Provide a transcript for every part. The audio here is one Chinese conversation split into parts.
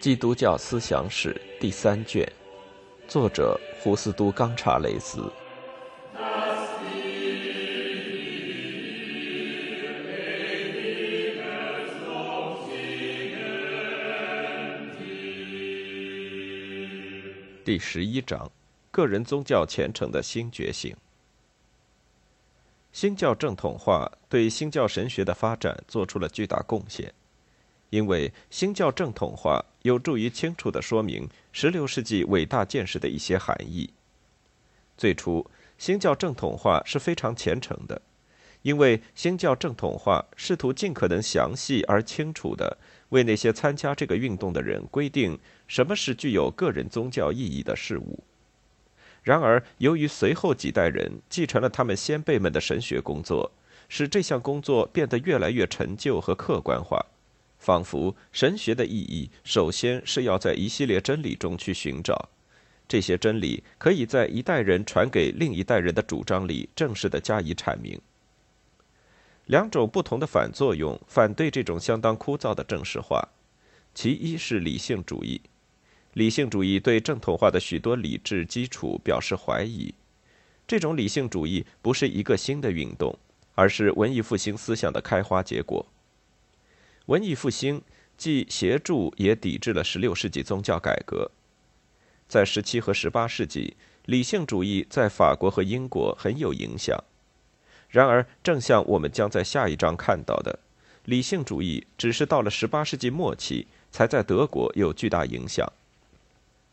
基督教思想史第三卷，作者胡斯都·冈查雷斯。第十一章：个人宗教虔诚的新觉醒。新教正统化对新教神学的发展做出了巨大贡献。因为新教正统化有助于清楚地说明16世纪伟大见识的一些含义。最初，新教正统化是非常虔诚的，因为新教正统化试图尽可能详细而清楚地为那些参加这个运动的人规定什么是具有个人宗教意义的事物。然而，由于随后几代人继承了他们先辈们的神学工作，使这项工作变得越来越陈旧和客观化。仿佛神学的意义首先是要在一系列真理中去寻找，这些真理可以在一代人传给另一代人的主张里正式的加以阐明。两种不同的反作用反对这种相当枯燥的正式化，其一是理性主义，理性主义对正统化的许多理智基础表示怀疑。这种理性主义不是一个新的运动，而是文艺复兴思想的开花结果。文艺复兴既协助也抵制了16世纪宗教改革。在17和18世纪，理性主义在法国和英国很有影响。然而，正像我们将在下一章看到的，理性主义只是到了18世纪末期才在德国有巨大影响。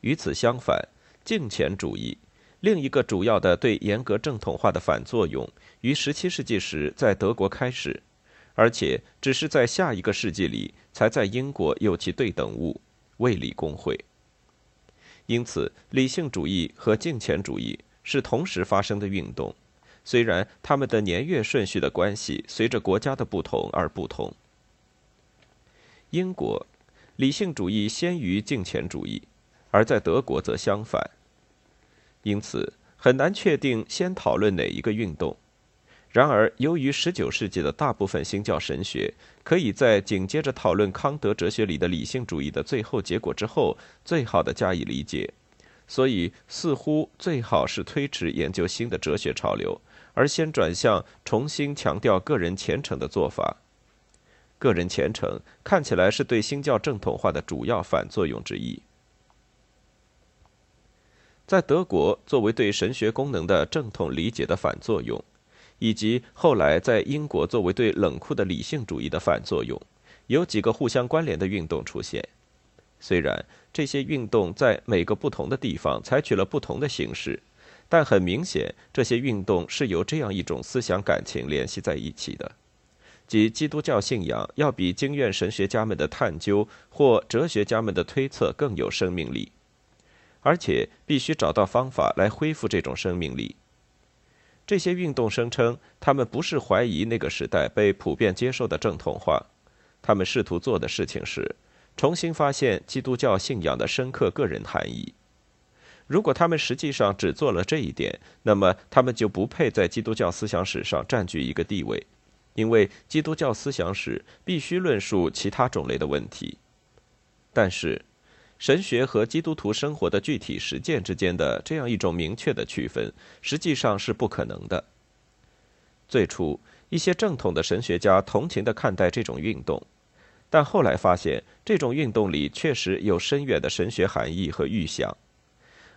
与此相反，敬虔主义另一个主要的对严格正统化的反作用，于17世纪时在德国开始。而且只是在下一个世纪里，才在英国有其对等物——卫理公会。因此，理性主义和敬虔主义是同时发生的运动，虽然他们的年月顺序的关系随着国家的不同而不同。英国，理性主义先于敬虔主义，而在德国则相反。因此，很难确定先讨论哪一个运动。然而，由于19世纪的大部分新教神学可以在紧接着讨论康德哲学里的理性主义的最后结果之后，最好的加以理解，所以似乎最好是推迟研究新的哲学潮流，而先转向重新强调个人虔诚的做法。个人虔诚看起来是对新教正统化的主要反作用之一。在德国，作为对神学功能的正统理解的反作用。以及后来在英国作为对冷酷的理性主义的反作用，有几个互相关联的运动出现。虽然这些运动在每个不同的地方采取了不同的形式，但很明显，这些运动是由这样一种思想感情联系在一起的，即基督教信仰要比经验神学家们的探究或哲学家们的推测更有生命力，而且必须找到方法来恢复这种生命力。这些运动声称，他们不是怀疑那个时代被普遍接受的正统化，他们试图做的事情是重新发现基督教信仰的深刻个人含义。如果他们实际上只做了这一点，那么他们就不配在基督教思想史上占据一个地位，因为基督教思想史必须论述其他种类的问题。但是。神学和基督徒生活的具体实践之间的这样一种明确的区分，实际上是不可能的。最初，一些正统的神学家同情地看待这种运动，但后来发现，这种运动里确实有深远的神学含义和预想，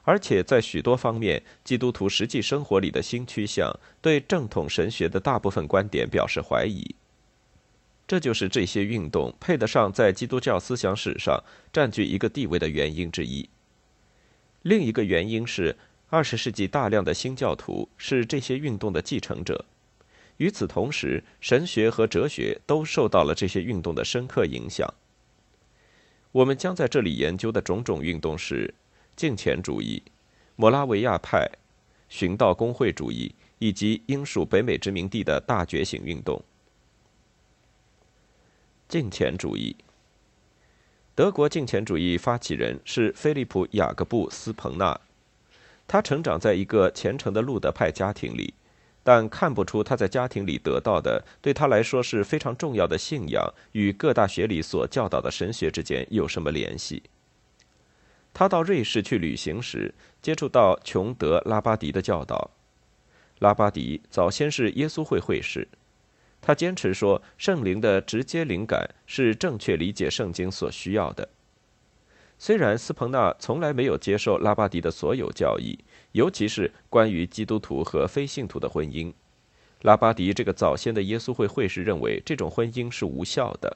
而且在许多方面，基督徒实际生活里的新趋向对正统神学的大部分观点表示怀疑。这就是这些运动配得上在基督教思想史上占据一个地位的原因之一。另一个原因是，二十世纪大量的新教徒是这些运动的继承者。与此同时，神学和哲学都受到了这些运动的深刻影响。我们将在这里研究的种种运动是敬虔主义、摩拉维亚派、寻道公会主义以及英属北美殖民地的大觉醒运动。敬虔主义，德国敬虔主义发起人是菲利普·雅各布·斯彭纳，他成长在一个虔诚的路德派家庭里，但看不出他在家庭里得到的对他来说是非常重要的信仰与各大学里所教导的神学之间有什么联系。他到瑞士去旅行时，接触到琼德·拉巴迪的教导。拉巴迪早先是耶稣会会士。他坚持说，圣灵的直接灵感是正确理解圣经所需要的。虽然斯彭纳从来没有接受拉巴迪的所有教义，尤其是关于基督徒和非信徒的婚姻，拉巴迪这个早先的耶稣会会士认为这种婚姻是无效的。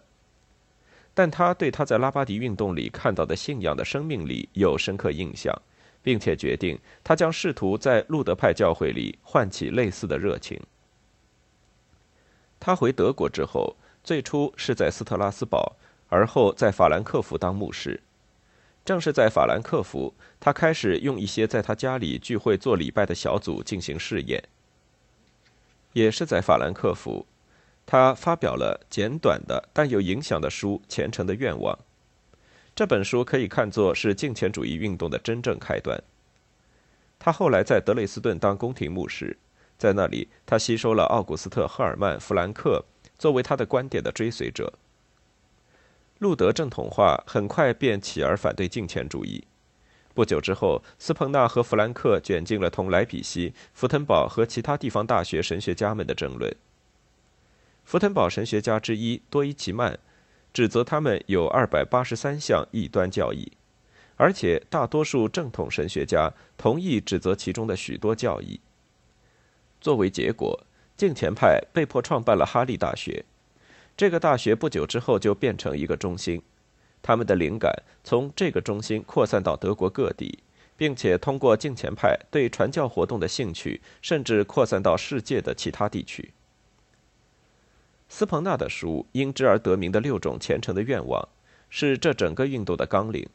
但他对他在拉巴迪运动里看到的信仰的生命力有深刻印象，并且决定他将试图在路德派教会里唤起类似的热情。他回德国之后，最初是在斯特拉斯堡，而后在法兰克福当牧师。正是在法兰克福，他开始用一些在他家里聚会做礼拜的小组进行试验。也是在法兰克福，他发表了简短的但有影响的书《虔诚的愿望》。这本书可以看作是敬虔主义运动的真正开端。他后来在德累斯顿当宫廷牧师。在那里，他吸收了奥古斯特·赫尔曼·弗兰克作为他的观点的追随者。路德正统化很快便起而反对敬虔主义。不久之后，斯彭纳和弗兰克卷进了同莱比锡、福腾堡和其他地方大学神学家们的争论。福腾堡神学家之一多伊奇曼指责他们有二百八十三项异端教义，而且大多数正统神学家同意指责其中的许多教义。作为结果，敬虔派被迫创办了哈利大学。这个大学不久之后就变成一个中心，他们的灵感从这个中心扩散到德国各地，并且通过敬虔派对传教活动的兴趣，甚至扩散到世界的其他地区。斯彭纳的书因之而得名的六种虔诚的愿望，是这整个运动的纲领。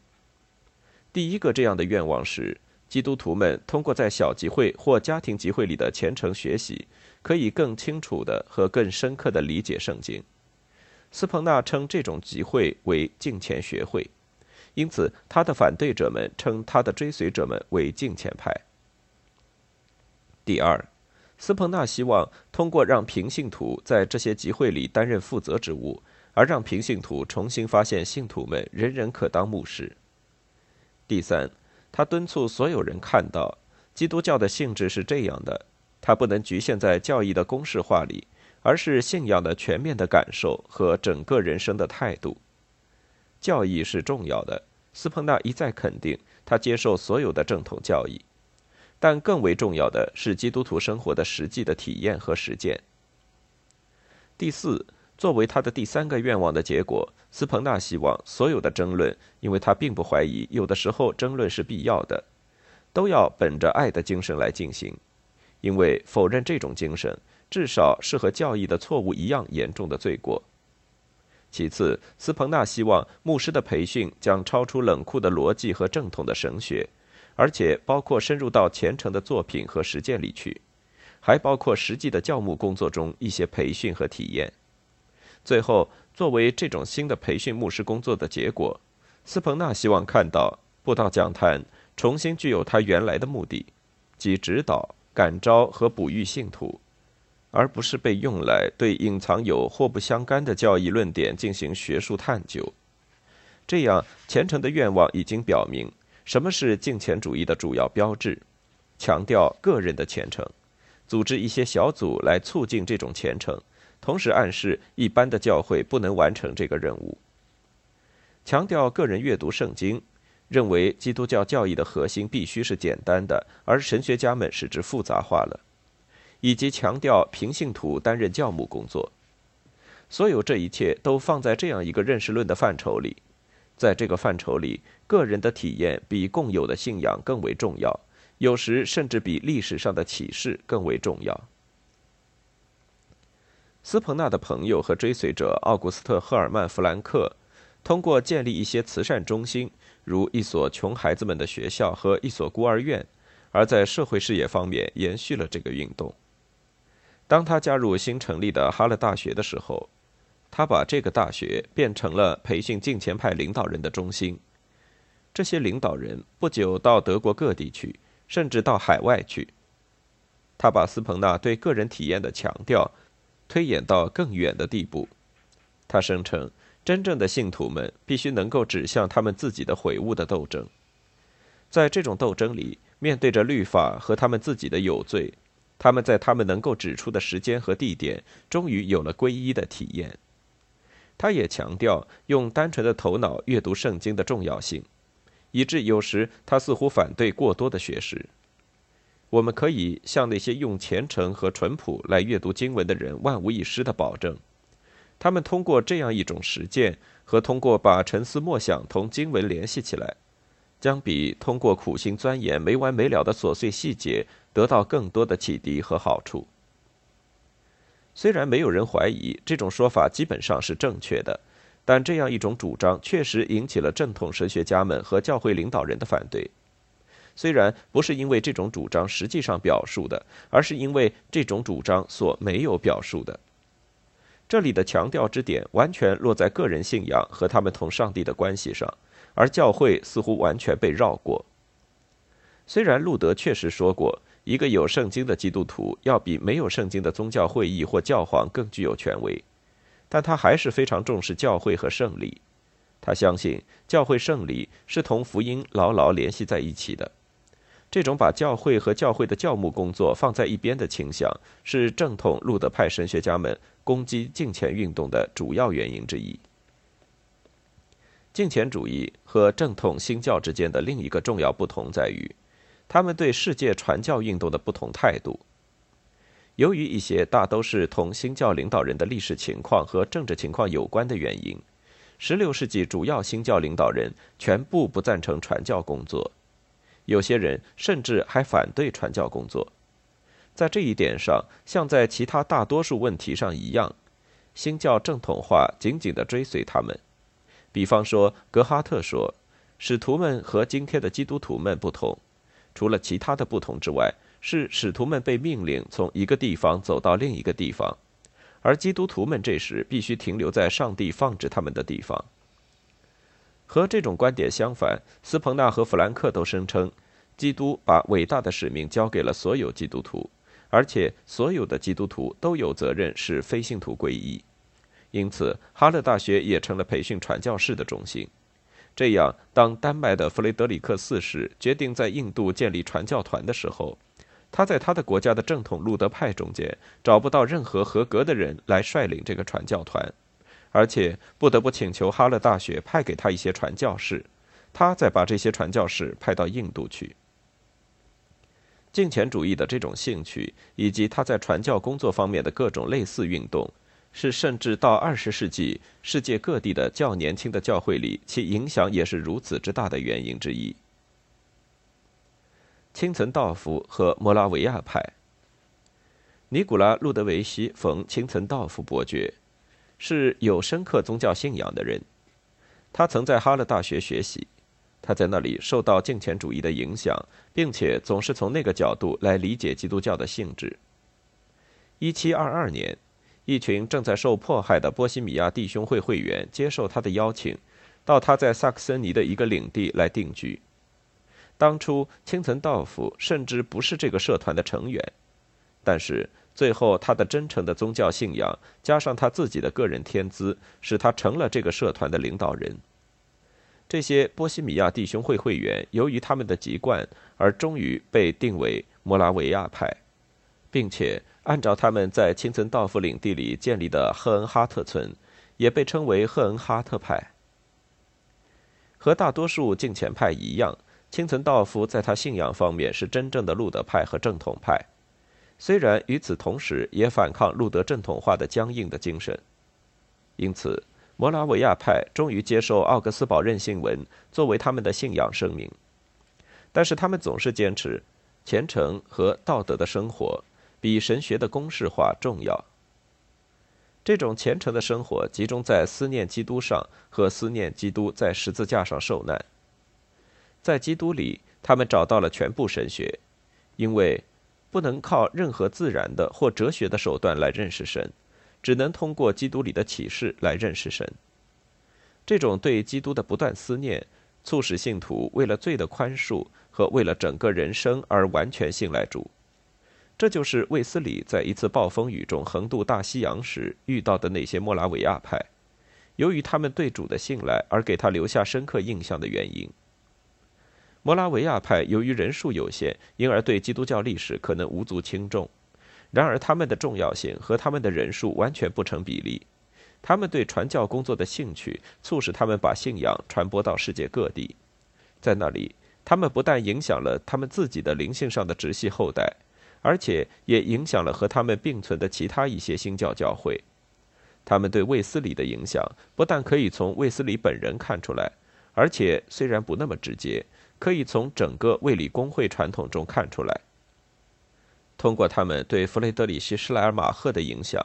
第一个这样的愿望是。基督徒们通过在小集会或家庭集会里的虔诚学习，可以更清楚的和更深刻的理解圣经。斯彭纳称这种集会为敬虔学会，因此他的反对者们称他的追随者们为敬虔派。第二，斯彭纳希望通过让平信徒在这些集会里担任负责职务，而让平信徒重新发现信徒们人人可当牧师。第三。他敦促所有人看到，基督教的性质是这样的：它不能局限在教义的公式化里，而是信仰的全面的感受和整个人生的态度。教义是重要的，斯彭纳一再肯定他接受所有的正统教义，但更为重要的是基督徒生活的实际的体验和实践。第四。作为他的第三个愿望的结果，斯彭纳希望所有的争论，因为他并不怀疑有的时候争论是必要的，都要本着爱的精神来进行，因为否认这种精神，至少是和教义的错误一样严重的罪过。其次，斯彭纳希望牧师的培训将超出冷酷的逻辑和正统的神学，而且包括深入到虔诚的作品和实践里去，还包括实际的教牧工作中一些培训和体验。最后，作为这种新的培训牧师工作的结果，斯彭纳希望看到布道讲坛重新具有它原来的目的，即指导、感召和哺育信徒，而不是被用来对隐藏有或不相干的教义论点进行学术探究。这样，虔诚的愿望已经表明什么是敬虔主义的主要标志，强调个人的虔诚，组织一些小组来促进这种虔诚。同时暗示，一般的教会不能完成这个任务。强调个人阅读圣经，认为基督教教义的核心必须是简单的，而神学家们使之复杂化了，以及强调平信徒担任教牧工作。所有这一切都放在这样一个认识论的范畴里，在这个范畴里，个人的体验比共有的信仰更为重要，有时甚至比历史上的启示更为重要。斯彭纳的朋友和追随者奥古斯特·赫尔曼·弗兰克，通过建立一些慈善中心，如一所穷孩子们的学校和一所孤儿院，而在社会事业方面延续了这个运动。当他加入新成立的哈勒大学的时候，他把这个大学变成了培训敬虔派领导人的中心。这些领导人不久到德国各地去，甚至到海外去。他把斯彭纳对个人体验的强调推演到更远的地步。他声称，真正的信徒们必须能够指向他们自己的悔悟的斗争。在这种斗争里，面对着律法和他们自己的有罪，他们在他们能够指出的时间和地点，终于有了皈依的体验。他也强调用单纯的头脑阅读圣经的重要性。以致有时他似乎反对过多的学识。我们可以向那些用虔诚和淳朴来阅读经文的人万无一失的保证，他们通过这样一种实践和通过把沉思默想同经文联系起来，将比通过苦心钻研没完没了的琐碎细节得到更多的启迪和好处。虽然没有人怀疑这种说法基本上是正确的。但这样一种主张确实引起了正统神学家们和教会领导人的反对，虽然不是因为这种主张实际上表述的，而是因为这种主张所没有表述的。这里的强调之点完全落在个人信仰和他们同上帝的关系上，而教会似乎完全被绕过。虽然路德确实说过，一个有圣经的基督徒要比没有圣经的宗教会议或教皇更具有权威。但他还是非常重视教会和胜利，他相信教会胜利是同福音牢牢联系在一起的。这种把教会和教会的教牧工作放在一边的倾向，是正统路德派神学家们攻击敬虔运动的主要原因之一。敬虔主义和正统新教之间的另一个重要不同在于，他们对世界传教运动的不同态度。由于一些大都是同新教领导人的历史情况和政治情况有关的原因，16世纪主要新教领导人全部不赞成传教工作，有些人甚至还反对传教工作。在这一点上，像在其他大多数问题上一样，新教正统化紧紧地追随他们。比方说，格哈特说，使徒们和今天的基督徒们不同，除了其他的不同之外。是使徒们被命令从一个地方走到另一个地方，而基督徒们这时必须停留在上帝放置他们的地方。和这种观点相反，斯彭纳和弗兰克都声称，基督把伟大的使命交给了所有基督徒，而且所有的基督徒都有责任使非信徒皈依。因此，哈勒大学也成了培训传教士的中心。这样，当丹麦的弗雷德里克四世决定在印度建立传教团的时候，他在他的国家的正统路德派中间找不到任何合格的人来率领这个传教团，而且不得不请求哈勒大学派给他一些传教士，他再把这些传教士派到印度去。敬虔主义的这种兴趣，以及他在传教工作方面的各种类似运动，是甚至到二十世纪世界各地的较年轻的教会里，其影响也是如此之大的原因之一。清岑道夫和摩拉维亚派。尼古拉·路德维希逢清岑道夫伯爵，是有深刻宗教信仰的人。他曾在哈勒大学学习，他在那里受到敬虔主义的影响，并且总是从那个角度来理解基督教的性质。一七二二年，一群正在受迫害的波西米亚弟兄会会员接受他的邀请，到他在萨克森尼的一个领地来定居。当初，青岑道夫甚至不是这个社团的成员，但是最后，他的真诚的宗教信仰加上他自己的个人天资，使他成了这个社团的领导人。这些波西米亚弟兄会会员由于他们的籍贯，而终于被定为摩拉维亚派，并且按照他们在青岑道夫领地里建立的赫恩哈特村，也被称为赫恩哈特派。和大多数敬虔派一样。青岑道夫在他信仰方面是真正的路德派和正统派，虽然与此同时也反抗路德正统化的僵硬的精神。因此，摩拉维亚派终于接受奥格斯堡任信文作为他们的信仰声明，但是他们总是坚持虔诚和道德的生活比神学的公式化重要。这种虔诚的生活集中在思念基督上和思念基督在十字架上受难。在基督里，他们找到了全部神学，因为不能靠任何自然的或哲学的手段来认识神，只能通过基督里的启示来认识神。这种对基督的不断思念，促使信徒为了罪的宽恕和为了整个人生而完全信赖主。这就是卫斯理在一次暴风雨中横渡大西洋时遇到的那些莫拉维亚派，由于他们对主的信赖而给他留下深刻印象的原因。莫拉维亚派由于人数有限，因而对基督教历史可能无足轻重。然而，他们的重要性和他们的人数完全不成比例。他们对传教工作的兴趣，促使他们把信仰传播到世界各地。在那里，他们不但影响了他们自己的灵性上的直系后代，而且也影响了和他们并存的其他一些新教教会。他们对卫斯理的影响，不但可以从卫斯理本人看出来，而且虽然不那么直接，可以从整个卫理公会传统中看出来。通过他们对弗雷德里希·施莱尔马赫的影响。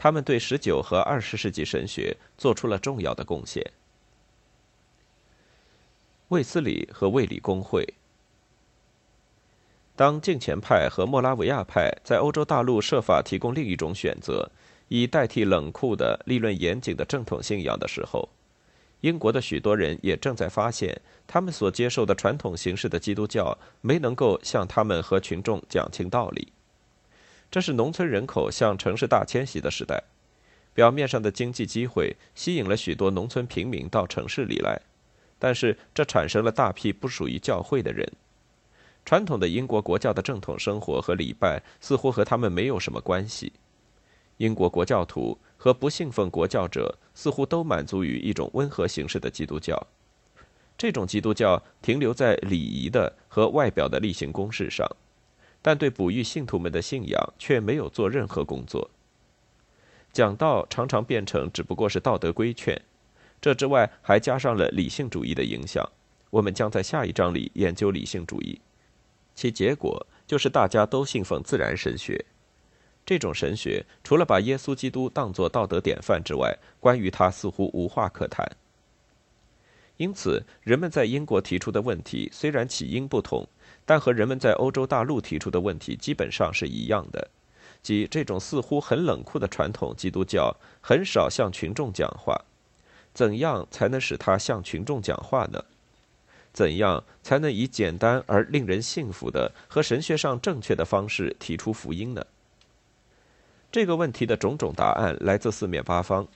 他们对十九和二十世纪神学做出了重要的贡献。卫斯理和卫理公会，当敬虔派和莫拉维亚派在欧洲大陆设法提供另一种选择，以代替冷酷的、立论严谨的正统信仰的时候，英国的许多人也正在发现，他们所接受的传统形式的基督教没能够向他们和群众讲清道理。这是农村人口向城市大迁徙的时代，表面上的经济机会吸引了许多农村平民到城市里来，但是这产生了大批不属于教会的人。传统的英国国教的正统生活和礼拜似乎和他们没有什么关系。英国国教徒和不信奉国教者似乎都满足于一种温和形式的基督教，这种基督教停留在礼仪的和外表的例行公事上。但对哺育信徒们的信仰却没有做任何工作。讲道常常变成只不过是道德规劝，这之外还加上了理性主义的影响。我们将在下一章里研究理性主义，其结果就是大家都信奉自然神学。这种神学除了把耶稣基督当作道德典范之外，关于他似乎无话可谈。因此，人们在英国提出的问题虽然起因不同。但和人们在欧洲大陆提出的问题基本上是一样的，即这种似乎很冷酷的传统基督教很少向群众讲话。怎样才能使他向群众讲话呢？怎样才能以简单而令人信服的和神学上正确的方式提出福音呢？这个问题的种种答案来自四面八方。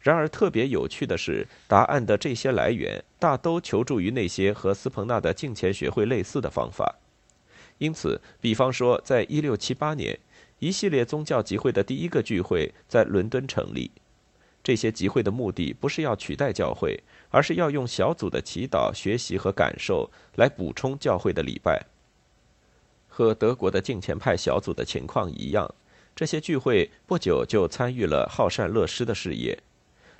然而，特别有趣的是，答案的这些来源大都求助于那些和斯彭纳的敬虔学会类似的方法。因此，比方说，在一六七八年，一系列宗教集会的第一个聚会在伦敦成立。这些集会的目的不是要取代教会，而是要用小组的祈祷、学习和感受来补充教会的礼拜。和德国的敬虔派小组的情况一样，这些聚会不久就参与了好善乐施的事业。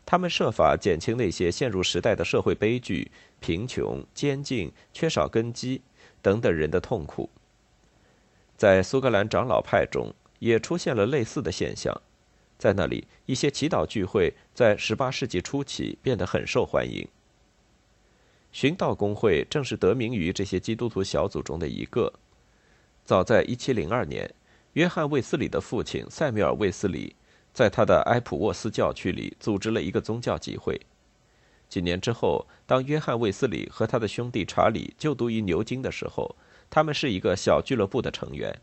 他们设法减轻那些陷入时代的社会悲剧、贫穷、监禁、缺少根基等等人的痛苦。在苏格兰长老派中也出现了类似的现象，在那里，一些祈祷聚会在18世纪初期变得很受欢迎。寻道公会正是得名于这些基督徒小组中的一个。早在1702年，约翰·卫斯理的父亲塞缪尔·卫斯理。在他的埃普沃斯教区里组织了一个宗教集会。几年之后，当约翰·卫斯理和他的兄弟查理就读于牛津的时候，他们是一个小俱乐部的成员。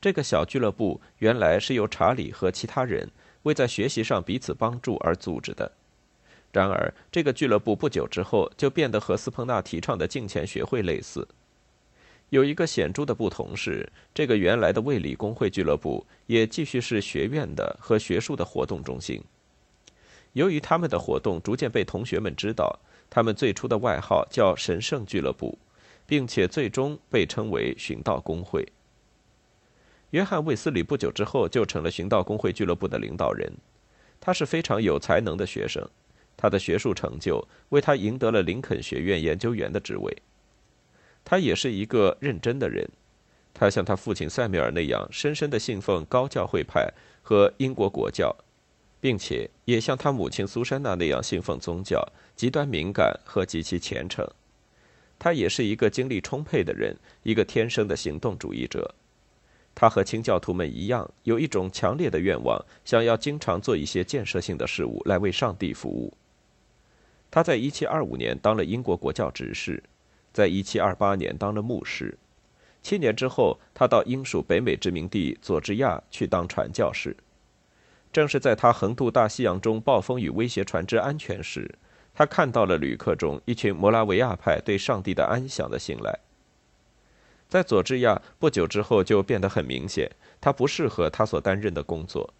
这个小俱乐部原来是由查理和其他人为在学习上彼此帮助而组织的。然而，这个俱乐部不久之后就变得和斯彭纳提倡的敬虔学会类似。有一个显著的不同是，这个原来的卫理公会俱乐部也继续是学院的和学术的活动中心。由于他们的活动逐渐被同学们知道，他们最初的外号叫“神圣俱乐部”，并且最终被称为“寻道公会”。约翰·卫斯理不久之后就成了寻道公会俱乐部的领导人。他是非常有才能的学生，他的学术成就为他赢得了林肯学院研究员的职位。他也是一个认真的人，他像他父亲塞缪尔那样深深地信奉高教会派和英国国教，并且也像他母亲苏珊娜那样信奉宗教，极端敏感和极其虔诚。他也是一个精力充沛的人，一个天生的行动主义者。他和清教徒们一样，有一种强烈的愿望，想要经常做一些建设性的事物来为上帝服务。他在1725年当了英国国教执事，在1728年当了牧师。七年之后，他到英属北美殖民地佐治亚去当传教士。正是在他横渡大西洋中暴风雨威胁船只安全时，他看到了旅客中一群摩拉维亚派对上帝的安详的信赖。在佐治亚不久之后，就变得很明显，他不适合他所担任的工作。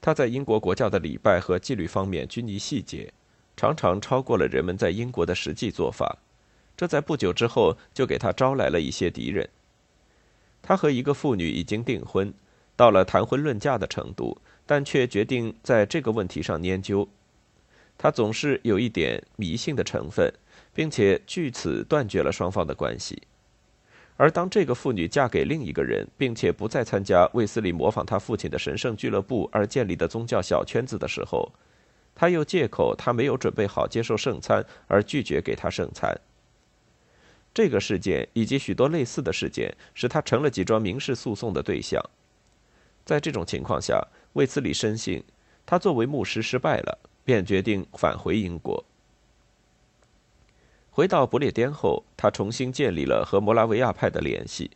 他在英国国教的礼拜和纪律方面拘泥细节。常常超过了人们在英国的实际做法，这在不久之后就给他招来了一些敌人。他和一个妇女已经订婚，到了谈婚论嫁的程度，但却决定在这个问题上研究。他总是有一点迷信的成分，并且据此断绝了双方的关系。而当这个妇女嫁给另一个人，并且不再参加卫斯理模仿他父亲的神圣俱乐部而建立的宗教小圈子的时候，他又借口他没有准备好接受圣餐而拒绝给他圣餐。这个事件以及许多类似的事件使他成了几桩民事诉讼的对象。在这种情况下，卫斯理深信他作为牧师失败了，便决定返回英国。回到不列颠后，他重新建立了和摩拉维亚派的联系，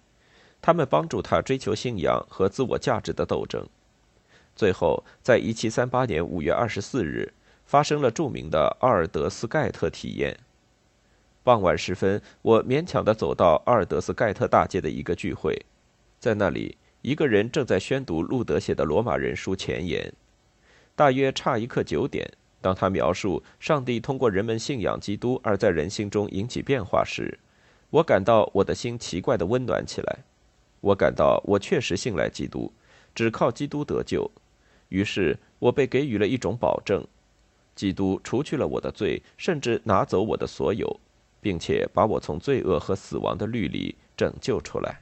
他们帮助他追求信仰和自我价值的斗争。最后，在1738年5月24日，发生了著名的阿尔德斯盖特体验。傍晚时分，我勉强地走到阿尔德斯盖特大街的一个聚会，在那里，一个人正在宣读路德写的罗马人书前言。大约差一刻九点，当他描述上帝通过人们信仰基督而在人心中引起变化时，我感到我的心奇怪地温暖起来。我感到我确实信赖基督，只靠基督得救。于是我被给予了一种保证：基督除去了我的罪，甚至拿走我的所有，并且把我从罪恶和死亡的律里拯救出来。